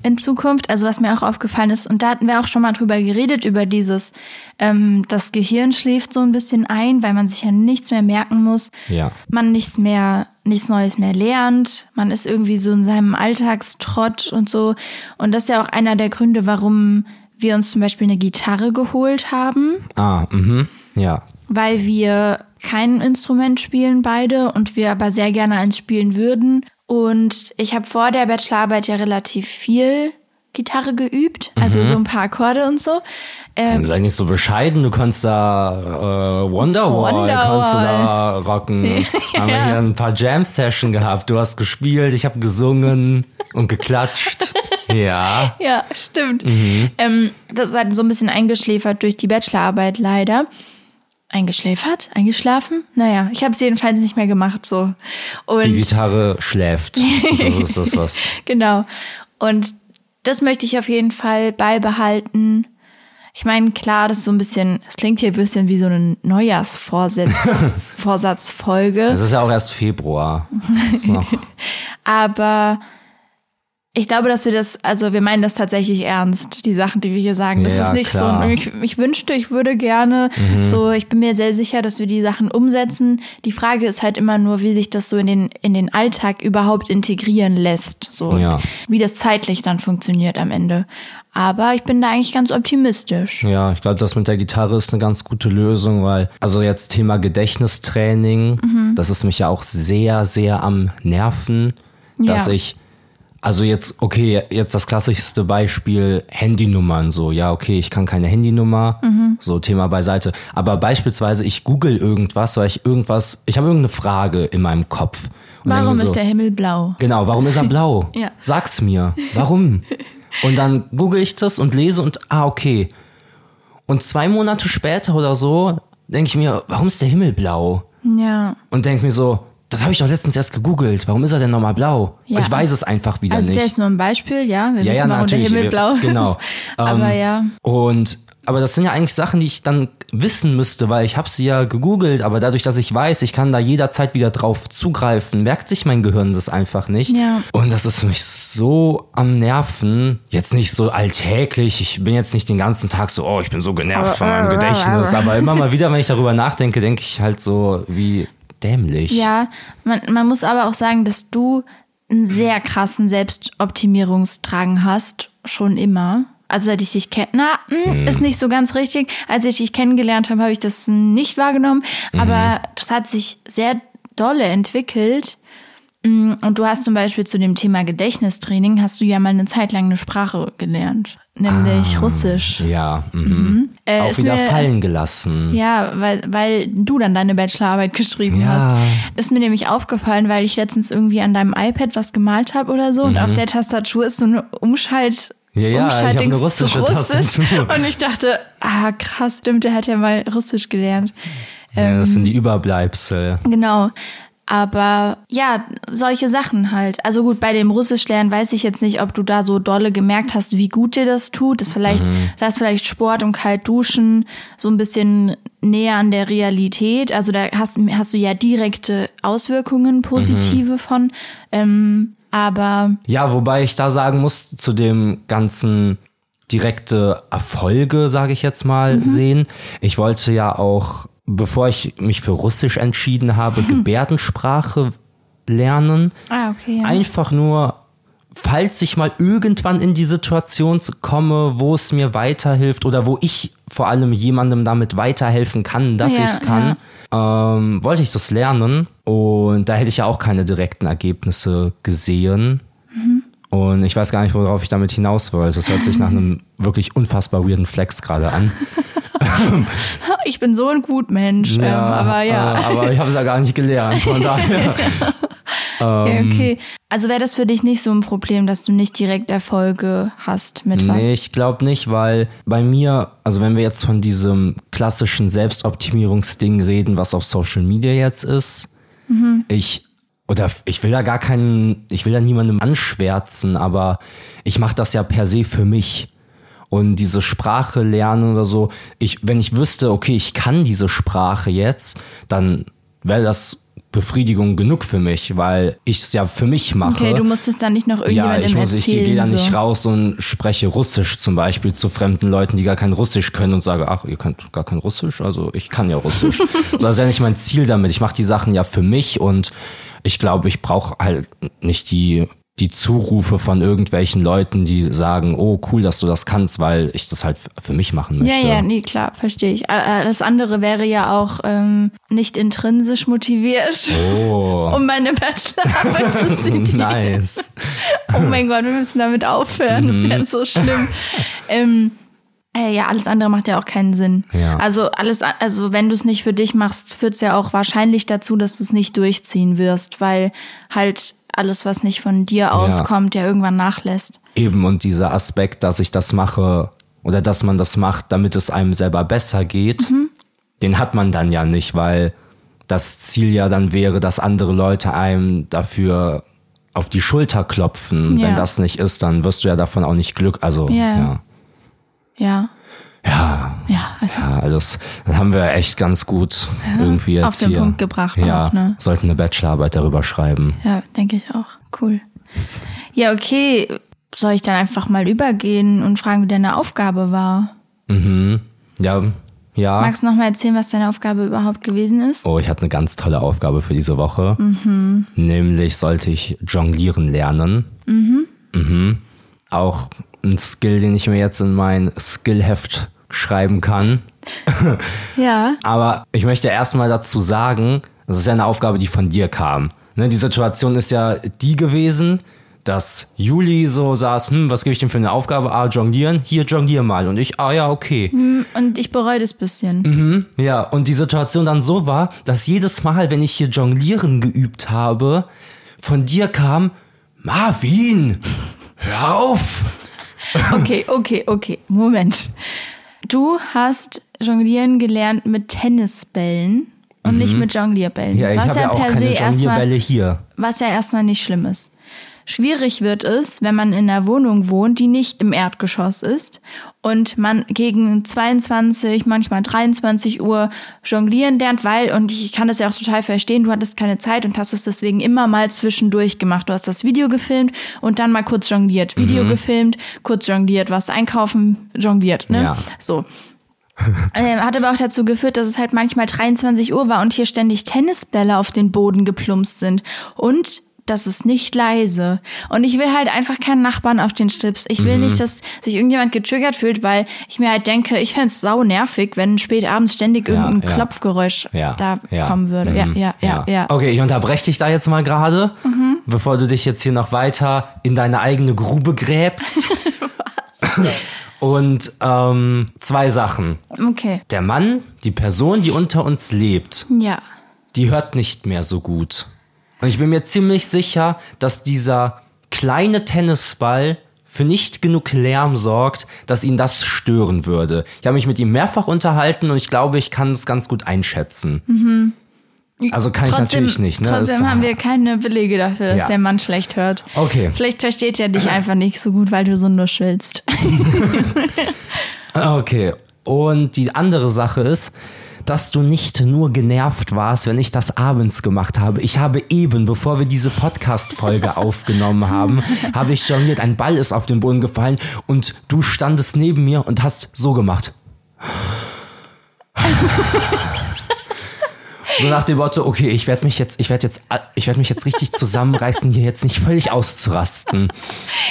in Zukunft. Also was mir auch aufgefallen ist, und da hatten wir auch schon mal drüber geredet, über dieses, ähm, das Gehirn schläft so ein bisschen ein, weil man sich ja nichts mehr merken muss. Ja. Man nichts mehr, nichts Neues mehr lernt. Man ist irgendwie so in seinem Alltagstrott und so. Und das ist ja auch einer der Gründe, warum wir uns zum Beispiel eine Gitarre geholt haben Ah, mhm. Ja. weil wir kein Instrument spielen beide und wir aber sehr gerne eins spielen würden. Und ich habe vor der Bachelorarbeit ja relativ viel Gitarre geübt, also so ein paar Akkorde und so. Ähm, Sei nicht so bescheiden, du kannst da äh, Wonderwall, Wonderwall. kannst du da rocken. [laughs] Haben wir hier ein paar Jam-Session gehabt. Du hast gespielt, ich habe gesungen und geklatscht. [laughs] Ja. ja, stimmt. Ähm, das ist halt so ein bisschen eingeschläfert durch die Bachelorarbeit leider. Eingeschläfert? Eingeschlafen? Naja, ich habe es jedenfalls nicht mehr gemacht so. Und Die Gitarre schläft. [laughs] Das ist das, was. Genau. Und das möchte ich auf jeden Fall beibehalten. Ich meine, klar, das ist so ein bisschen, es klingt hier ein bisschen wie so eine Neujahrsvorsatz, [laughs] Vorsatzfolge. Es ist ja auch erst Februar. [laughs] Aber ich glaube, dass wir das, also wir meinen das tatsächlich ernst, die Sachen, die wir hier sagen. Das Ja, ist nicht klar. so, ich, ich wünschte, ich würde gerne, so, ich bin mir sehr sicher, dass wir die Sachen umsetzen. Die Frage ist halt immer nur, wie sich das so in den, in den Alltag überhaupt integrieren lässt. So, Ja. wie das zeitlich dann funktioniert am Ende. Aber ich bin da eigentlich ganz optimistisch. ja, ich glaube, das mit der Gitarre ist eine ganz gute Lösung, weil, also jetzt Thema Gedächtnistraining, das ist mich ja auch sehr, sehr am Nerven, dass Ja. ich Also jetzt, okay, jetzt das klassischste Beispiel Handynummern so. Ja, okay, ich kann keine Handynummer, so Thema beiseite. Aber beispielsweise ich google irgendwas, weil ich irgendwas, ich habe irgendeine Frage in meinem Kopf. Warum so, ist der Himmel blau? Genau, warum ist er blau? [laughs] Ja. Sag's mir. Warum? Und dann google ich das und lese und, ah, okay. Und zwei Monate später oder so denke ich mir, warum ist der Himmel blau? Ja. Und denke mir so, das habe ich doch letztens erst gegoogelt. Warum ist er denn nochmal blau? Ja. Ich weiß es einfach wieder Also das ist nicht. jetzt nur ein Beispiel, ja. Wir Ja, ja, wissen, warum der natürlich. Himmel Wir- blau ist. genau. [laughs] Aber Ähm, ja. Und aber das sind ja eigentlich Sachen, die ich dann wissen müsste, weil ich habe sie ja gegoogelt, aber dadurch, dass ich weiß, ich kann da jederzeit wieder drauf zugreifen, merkt sich mein Gehirn das einfach nicht. Ja. Und das ist mich so am Nerven. Jetzt nicht so alltäglich, ich bin jetzt nicht den ganzen Tag so, oh, ich bin so genervt von meinem Gedächtnis, aber immer mal wieder, wenn ich darüber nachdenke, denke ich halt so, wie dämlich. Ja, man, man muss aber auch sagen, dass du einen sehr krassen Selbstoptimierungsdrang hast, schon immer. Also seit ich dich kenne, na, hm, ist nicht so ganz richtig. Als ich dich kennengelernt habe, habe ich das nicht wahrgenommen. Aber das hat sich sehr dolle entwickelt. Mm, Und du hast zum Beispiel zu dem Thema Gedächtnistraining, hast du ja mal eine Zeit lang eine Sprache gelernt, nämlich Russisch. Ja, mhm. Äh, auch wieder mir- fallen gelassen. Ja, weil, weil du dann deine Bachelorarbeit geschrieben Ja. hast. Ist mir nämlich aufgefallen, weil ich letztens irgendwie an deinem iPad was gemalt habe oder so und auf der Tastatur ist so eine Umschalt. Mhm. Ja, ja, ich hab eine russische Tastatur. Und ich dachte, ah krass, stimmt, der hat ja mal Russisch gelernt. Ja, das sind die Überbleibsel. Genau. Aber ja, solche Sachen halt. Also gut, bei dem Russischlernen weiß ich jetzt nicht, ob du da so dolle gemerkt hast, wie gut dir das tut. Das vielleicht, da ist vielleicht Sport und kalt duschen so ein bisschen näher an der Realität. Also da hast, hast du ja direkte Auswirkungen, positive von. Ähm, aber Ja, wobei ich da sagen muss, zu dem ganzen direkte Erfolge, sage ich jetzt mal, sehen. Ich wollte ja auch, bevor ich mich für Russisch entschieden habe, Gebärdensprache lernen. ah, okay. Ja. Einfach nur, falls ich mal irgendwann in die Situation komme, wo es mir weiterhilft oder wo ich vor allem jemandem damit weiterhelfen kann, dass Ja, ich es kann, ähm, wollte ich das lernen. Und da hätte ich ja auch keine direkten Ergebnisse gesehen. Und ich weiß gar nicht, worauf ich damit hinaus wollte. Das hört sich nach einem [laughs] wirklich unfassbar weirden Flex gerade an. [laughs] [laughs] Ich bin so ein Gutmensch. ähm, aber ja. Äh, aber ich habe es ja gar nicht gelernt. Von daher. [laughs] Okay, okay. Also wäre das für dich nicht so ein Problem, dass du nicht direkt Erfolge hast mit was? Nee, ich glaube nicht, weil bei mir, also wenn wir jetzt von diesem klassischen Selbstoptimierungsding reden, was auf Social Media jetzt ist, ich oder ich will da gar keinen, ich will da niemandem anschwärzen, aber ich mache das ja per se für mich. Und diese Sprache lernen oder so, ich, wenn ich wüsste, okay, ich kann diese Sprache jetzt, dann wäre das Befriedigung genug für mich, weil ich es ja für mich mache. Okay, du musst es dann nicht noch Ja, irgendjemandem ich muss, ich gehe da so. nicht raus und spreche Russisch zum Beispiel zu fremden Leuten, die gar kein Russisch können und sage, ach, ihr könnt gar kein Russisch, also ich kann ja Russisch. [laughs] so, das ist ja nicht mein Ziel damit. Ich mache die Sachen ja für mich und ich glaube, ich brauche halt nicht die die Zurufe von irgendwelchen Leuten, die sagen, oh cool, dass du das kannst, weil ich das halt für mich machen möchte. Ja, ja, nee, klar, verstehe ich. Äh, äh, Das andere wäre ja auch ähm, nicht intrinsisch motiviert, Oh, [laughs] um meine Bachelorarbeit zu [laughs] zitieren. nice. Oh mein Gott, wir müssen damit aufhören. Das ist Mhm. ja so schlimm. ähm, äh, ja, alles andere macht ja auch keinen Sinn. Ja. Also alles, also wenn du es nicht für dich machst, führt es ja auch wahrscheinlich dazu, dass du es nicht durchziehen wirst, weil halt alles, was nicht von dir auskommt, ja irgendwann nachlässt. Eben, und dieser Aspekt, dass ich das mache oder dass man das macht, damit es einem selber besser geht, den hat man dann ja nicht, weil das Ziel ja dann wäre, dass andere Leute einem dafür auf die Schulter klopfen. Ja. Wenn das nicht ist, dann wirst du ja davon auch nicht Glück. Also, Ja. ja. Ja, Ja, ja, also ja alles, das haben wir echt ganz gut irgendwie jetzt auf den hier. Punkt gebracht Ja, auch, ne? sollten eine Bachelorarbeit darüber schreiben. Ja, denke ich auch. Cool. Ja, okay. Soll ich dann einfach mal übergehen und fragen, wie deine Aufgabe war? Mhm. Ja, ja. Magst du noch mal erzählen, was deine Aufgabe überhaupt gewesen ist? Oh, ich hatte eine ganz tolle Aufgabe für diese Woche. Nämlich sollte ich jonglieren lernen. Mhm. Auch ein Skill, den ich mir jetzt in mein Skillheft schreiben kann. [laughs] Ja. Aber ich möchte erstmal dazu sagen, das ist ja eine Aufgabe, die von dir kam. Ne, die Situation ist ja die gewesen, dass Juli so saß, hm, was gebe ich denn für eine Aufgabe? Ah, jonglieren, hier jonglier mal. Und ich, ah ja, okay. Und ich bereue das bisschen. Mhm, ja, und die Situation dann so war, dass jedes Mal, wenn ich hier jonglieren geübt habe, von dir kam, Marvin, hör auf. [laughs] Okay, okay, okay. Moment. Du hast jonglieren gelernt mit Tennisbällen und nicht mit Jonglierbällen. Mhm. Ja, ich habe ja auch per keine Jonglierbälle hier. Was ja erstmal nicht schlimm ist. Schwierig wird es, wenn man in einer Wohnung wohnt, die nicht im Erdgeschoss ist und man gegen 22, manchmal 23 Uhr jonglieren lernt, weil, und ich kann das ja auch total verstehen, du hattest keine Zeit und hast es deswegen immer mal zwischendurch gemacht. Du hast das Video gefilmt und dann mal kurz jongliert. Video Mhm. gefilmt, kurz jongliert, warst einkaufen, jongliert. Ne? Ja. So. [laughs] Ähm, hat aber auch dazu geführt, dass es halt manchmal 23 Uhr war und hier ständig Tennisbälle auf den Boden geplumpst sind. Und das ist nicht leise. Und ich will halt einfach keinen Nachbarn auf den Stips. Ich Mhm. will nicht, dass sich irgendjemand getriggert fühlt, weil ich mir halt denke, ich fände es sau nervig, wenn spät abends ständig Ja, irgendein ja. Klopfgeräusch Ja, da kommen würde. Ja, mhm, ja, ja, ja. Okay, ich unterbreche dich da jetzt mal gerade, bevor du dich jetzt hier noch weiter in deine eigene Grube gräbst. [laughs] [laughs] Und ähm, zwei Sachen. Okay. Der Mann, die Person, die unter uns lebt, Ja. die hört nicht mehr so gut. Und ich bin mir ziemlich sicher, dass dieser kleine Tennisball für nicht genug Lärm sorgt, dass ihn das stören würde. Ich habe mich mit ihm mehrfach unterhalten und ich glaube, ich kann es ganz gut einschätzen. Also kann ich natürlich nicht. Ne? Trotzdem Das- haben wir keine Belege dafür, dass Ja. der Mann schlecht hört. Okay. Vielleicht versteht er dich einfach nicht so gut, weil du so nuschelst. [laughs] Okay. Und die andere Sache ist, dass du nicht nur genervt warst, wenn ich das abends gemacht habe. Ich habe eben, bevor wir diese Podcast-Folge [laughs] aufgenommen haben, habe ich jongliert. Ein Ball ist auf den Boden gefallen und du standest neben mir und hast so gemacht. [laughs] So nach dem Motto, okay, ich werde mich jetzt, ich werde jetzt, ich werde mich jetzt richtig zusammenreißen, hier jetzt nicht völlig auszurasten.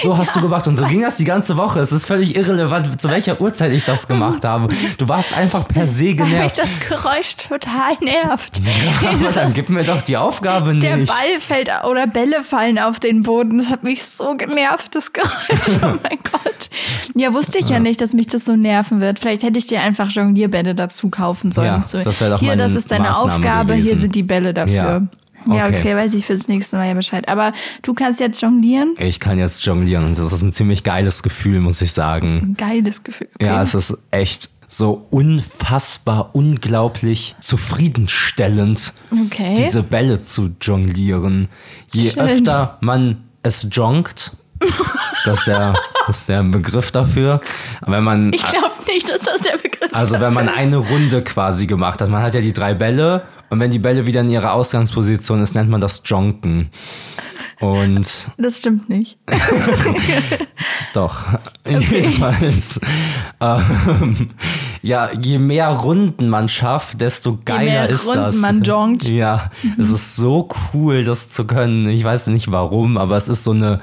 So hast du gemacht und so ging das die ganze Woche. Es ist völlig irrelevant, zu welcher Uhrzeit ich das gemacht habe. Du warst einfach per se Weil mich genervt. das Geräusch total nervt. Ja, aber dann gib mir doch die Aufgabe nicht. Der Ball fällt oder Bälle fallen auf den Boden. Das hat mich so genervt, das Geräusch. [laughs] Oh mein Gott. Ja, wusste ich ja nicht, dass mich das so nerven wird. Vielleicht hätte ich dir einfach Jonglierbälle dazu kaufen sollen. Ja, das wäre doch Hier, das ist deine Maßnahme Aufgabe, hier gewesen. sind die Bälle dafür. Ja. Ja, Okay. okay, weiß ich fürs nächste Mal ja Bescheid. Aber du kannst jetzt jonglieren. Ich kann jetzt jonglieren und das ist ein ziemlich geiles Gefühl, muss ich sagen. Geiles Gefühl. Okay. Ja, es ist echt so unfassbar, unglaublich zufriedenstellend, Okay. diese Bälle zu jonglieren. Je Schön. öfter man es jongt, [laughs] das ist, der, das ist der Begriff dafür. Wenn man, ich glaube nicht, dass das der Begriff also wenn man ist. eine Runde quasi gemacht hat, man hat ja die drei Bälle und wenn die Bälle wieder in ihrer Ausgangsposition ist, nennt man das Jonken. Und Das stimmt nicht. [laughs] Doch, jedenfalls. Ähm, ja, je mehr Runden man schafft, desto geiler mehr ist Runden das. man jongt. [laughs] Ja, es ist so cool, das zu können. Ich weiß nicht warum, aber es ist so eine,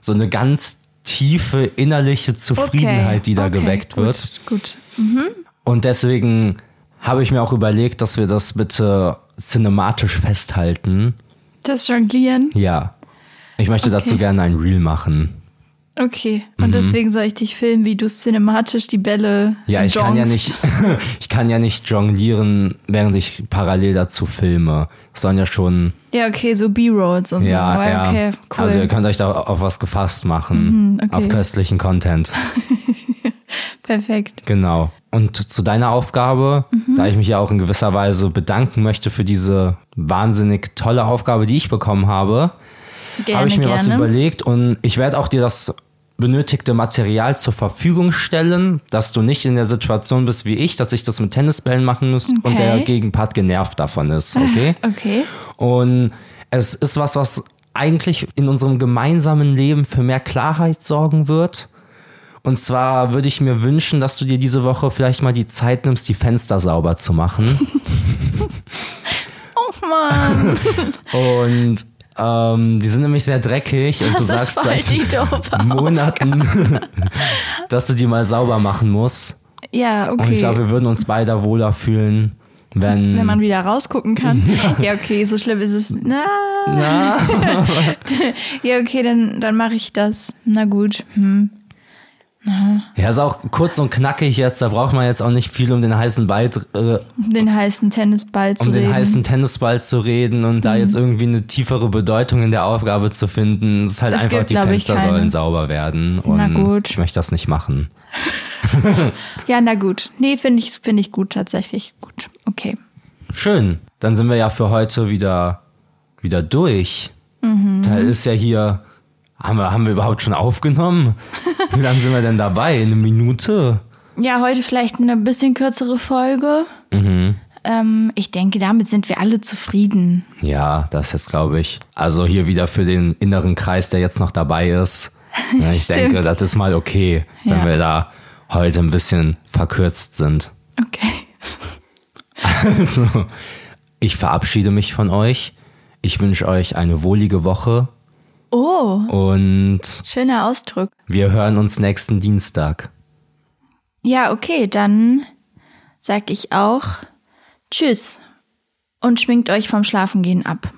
so eine ganz tiefe innerliche Zufriedenheit, die da okay, geweckt gut, wird. Gut. Und deswegen habe ich mir auch überlegt, dass wir das bitte cinematisch festhalten. Das Jonglieren. Ja. Ich möchte dazu Okay. gerne ein Reel machen. Okay. Mhm. Und deswegen soll ich dich filmen, wie du cinematisch die Bälle. Ja, ich kann ja nicht, [laughs] ich kann ja nicht jonglieren, während ich parallel dazu filme. Das sollen ja schon, Ja, okay, so B-Rolls und ja, so. Aber ja. Okay, cool. Also ihr könnt euch da auf was gefasst machen, Mhm, okay. auf köstlichen Content. [laughs] Perfekt. Genau. Und zu deiner Aufgabe, Mhm. da ich mich ja auch in gewisser Weise bedanken möchte für diese wahnsinnig tolle Aufgabe, die ich bekommen habe, habe ich mir gerne. was überlegt und ich werde auch dir das benötigte Material zur Verfügung stellen, dass du nicht in der Situation bist wie ich, dass ich das mit Tennisbällen machen muss und Okay. der Gegenpart genervt davon ist, okay? [laughs] Okay. Und es ist was, was eigentlich in unserem gemeinsamen Leben für mehr Klarheit sorgen wird. Und zwar würde ich mir wünschen, dass du dir diese Woche vielleicht mal die Zeit nimmst, die Fenster sauber zu machen. [laughs] Oh Mann, Und ähm, die sind nämlich sehr dreckig und du das sagst war seit [laughs] Monaten, dass du die mal sauber machen musst. Ja, Und okay. ich glaube, wir würden uns beide wohler fühlen, Wenn, Wenn man wieder rausgucken kann. [laughs] Ja, okay, so schlimm ist es. Na. na, Ja, okay, dann, dann mache ich das. Na gut. Hm. Ja, ist auch kurz und knackig jetzt, da braucht man jetzt auch nicht viel um den heißen Ball, äh, Um den heißen Tennisball zu um den reden. Mhm. heißen Tennisball zu reden und da jetzt irgendwie eine tiefere Bedeutung in der Aufgabe zu finden. Es ist halt Es einfach, gibt, die Fenster sollen sauber werden. Und Na gut. ich möchte das nicht machen. [laughs] Ja, na gut. Nee, finde ich, finde ich gut, tatsächlich. Gut. Okay. Schön. Dann sind wir ja für heute wieder, wieder durch. Mhm. Da ist ja hier. Haben wir, haben wir überhaupt schon aufgenommen? Wie lange sind wir denn dabei? Eine Minute? Ja, heute vielleicht eine bisschen kürzere Folge. Mhm. Ähm, ich denke, damit sind wir alle zufrieden. Ja, das jetzt glaube ich. Also hier wieder für den inneren Kreis, der jetzt noch dabei ist. [laughs] Ich denke, das ist mal okay, wenn Ja. wir da heute ein bisschen verkürzt sind. Okay. [laughs] Also, ich verabschiede mich von euch. Ich wünsche euch eine wohlige Woche Oh, und schöner Ausdruck. wir hören uns nächsten Dienstag. Ja, okay, dann sag ich auch Tschüss und schminkt euch vom Schlafengehen ab.